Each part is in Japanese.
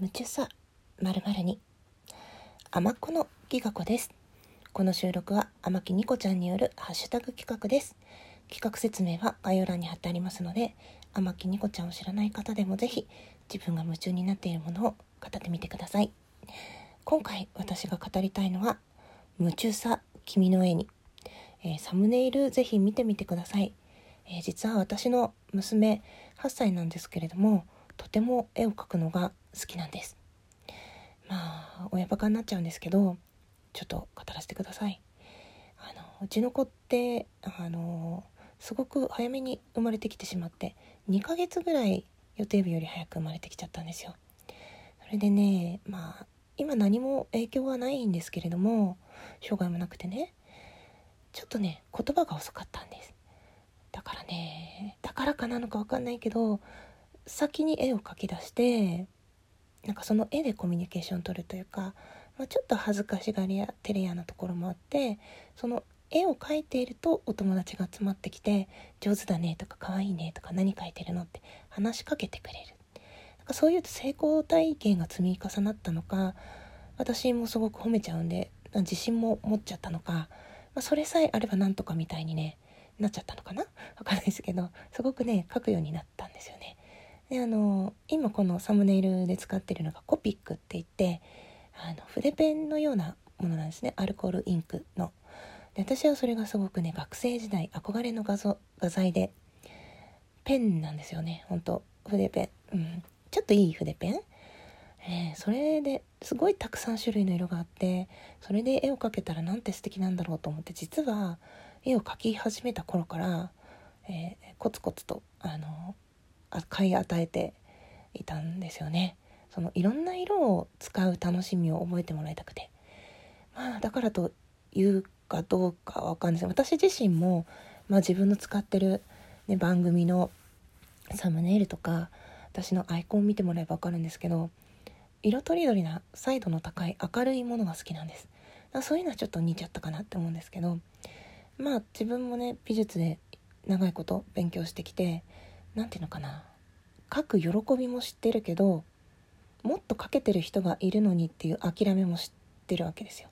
夢中さまるまるに。甘っ子のギガ子です。この収録は甘木ニコちゃんによるハッシュタグ企画です。企画説明は概要欄に貼ってありますので甘木ニコちゃんを知らない方でもぜひ自分が夢中になっているものを語ってみてください。今回私が語りたいのは夢中さ君の絵に、えー、サムネイルぜひ見てみてください、えー、実は私の娘8歳なんですけれどもとても絵を描くのが好きなんです。まあ親バカになっちゃうんですけどちょっと語らせてください。あのうちの子ってあのすごく早めに生まれてきてしまって2ヶ月ぐらい予定日より早く生まれてきちゃったんですよ。それでねまあ今何も影響はないんですけれども障害もなくてねちょっとね言葉が遅かったんです。だからねだからかなのか分かんないけど先に絵を描き出してなんかその絵でコミュニケーションを取るというか、まあ、ちょっと恥ずかしがりや照れ屋なところもあってその絵を描いているとお友達が集まってきて「上手だね」とか「かわいいね」とか「何描いてるの?」って話しかけてくれるなんかそういう成功体験が積み重なったのか私もすごく褒めちゃうんで自信も持っちゃったのか、まあ、それさえあればなんとかみたいにねなっちゃったのかな？わかんないですけどすごくね描くようになったんですよね。であの今このサムネイルで使ってるのがコピックって言ってあの筆ペンのようなものなんですね。アルコールインクの。で私はそれがすごくね学生時代憧れの画像画材でペンなんですよねほんと筆ペン、うん、ちょっといい筆ペン。えー、それですごいたくさん種類の色があってそれで絵を描けたらなんて素敵なんだろうと思って実は絵を描き始めた頃から、えー、コツコツとあの買い与えていたんですよね。そのいろんな色を使う楽しみを覚えてもらいたくて。まあだからというかどうかわかんないです。私自身も、まあ、自分の使ってる、ね、番組のサムネイルとか私のアイコンを見てもらえば分かるんですけど色とりどりな彩度の高い明るいものが好きなんです。そういうのはちょっと似ちゃったかなって思うんですけどまあ自分もね美術で長いこと勉強してきて何て言うのかな。書く喜びも知ってるけどもっと書けてる人がいるのにっていう諦めも知ってるわけですよ。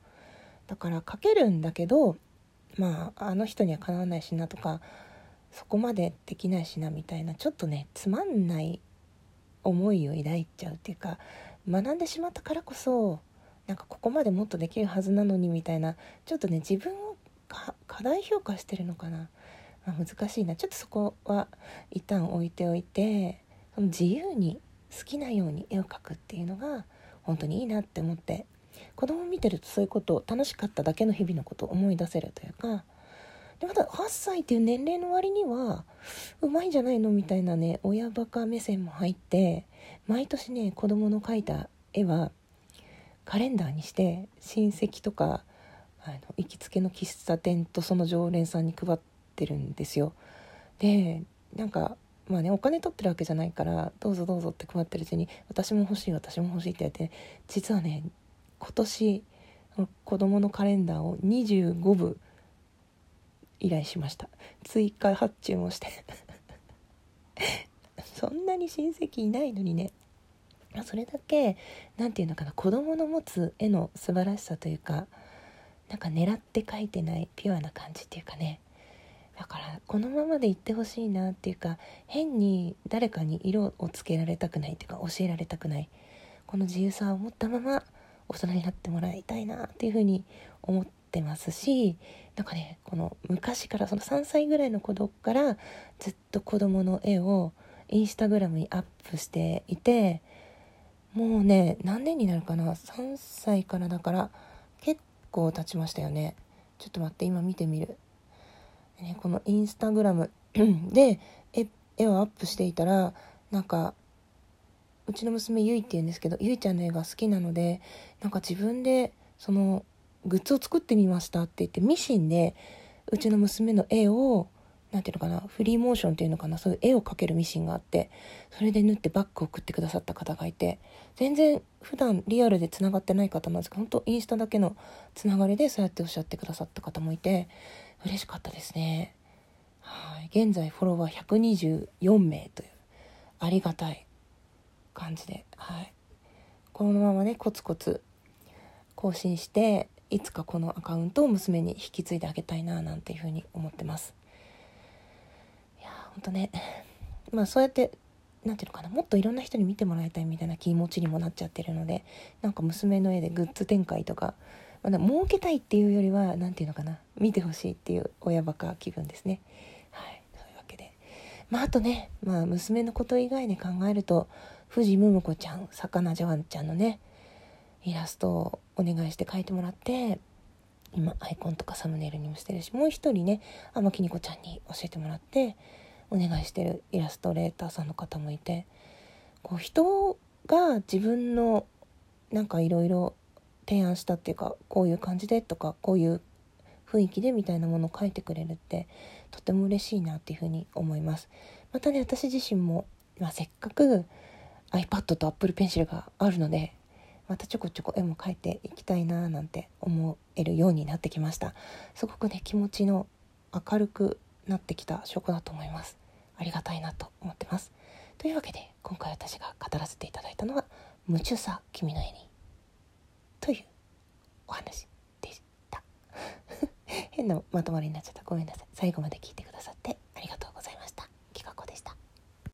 だから書けるんだけどまああの人にはかなわないしなとかそこまでできないしなみたいなちょっとねつまんない思いを抱いちゃうっていうか学んでしまったからこそなんかここまでもっとできるはずなのにみたいなちょっとね自分を過大評価してるのかな。まあ、難しいな。ちょっとそこは一旦置いておいてその自由に好きなように絵を描くっていうのが本当にいいなって思って。子供見てるとそういうことを楽しかっただけの日々のことを思い出せるというか。でまた8歳っていう年齢の割にはうまいんじゃないのみたいなね親バカ目線も入って毎年ね子供の描いた絵はカレンダーにして親戚とかあの行きつけの喫茶店とその常連さんに配ってってるんですよ。でなんかまあねお金取ってるわけじゃないからどうぞどうぞって配ってるうちに私も欲しい私も欲しいって言って実はね今年子供のカレンダーを25部依頼しました。追加発注もして。そんなに親戚いないのにね。それだけ何て言うのかな子供の持つ絵の素晴らしさというかなんか狙って描いてないピュアな感じっていうかね。だからこのままでいってほしいなっていうか変に誰かに色をつけられたくないっていうか教えられたくない。この自由さを持ったまま大人になってもらいたいなっていうふうに思ってますしなんかねこの昔からその3歳ぐらいの子供からずっと子供の絵をインスタグラムにアップしていてもうね何年になるかな？3歳からだから結構経ちましたよね。ちょっと待って今見てみる。ね、このインスタグラム。で絵をアップしていたらなんかうちの娘ゆいって言うんですけどゆいちゃんの絵が好きなのでなんか自分でそのグッズを作ってみましたって言ってミシンでうちの娘の絵を何ていうのかなフリーモーションっていうのかなそういう絵を描けるミシンがあってそれで縫ってバッグを送ってくださった方がいて全然普段リアルでつながってない方なんですけど本当インスタだけのつながりでそうやっておっしゃってくださった方もいて嬉しかったですね。はい、現在フォロワー124名というありがたい感じで、はい、このままねコツコツ更新していつかこのアカウントを娘に引き継いであげたいななんていうふうに思ってます。いやほんとね。まあそうやって何ていうのかな。もっといろんな人に見てもらいたいみたいな気持ちにもなっちゃってるのでなんか娘の絵でグッズ展開とか、まだ儲けたいっていうよりは何ていうのかな見てほしいっていう親バカ気分ですね。はいそういうわけで。まああとねまあ娘のこと以外で考えると藤ムム子ちゃん魚ジャワンちゃんのねイラストをお願いして描いてもらって今アイコンとかサムネイルにもしてるしもう一人ね天木にこちゃんに教えてもらってお願いしてるイラストレーターさんの方もいてこう人が自分のなんかいろいろ提案したっていうかこういう感じでとかこういう雰囲気でみたいなものを書いてくれるってとても嬉しいなっていうふうに思います。またね私自身も、まあ、せっかく iPad と Apple Pencil があるのでまたちょこちょこ絵も描いていきたいななんて思えるようになってきました。すごくね気持ちの明るくなってきた証拠だと思います。ありがたいなと思ってます。というわけで今回私が語らせていただいたのは「夢中さ君の絵に」というお話でした。変なまとまりになっちゃった。ごめんなさい。最後まで聞いてくださって。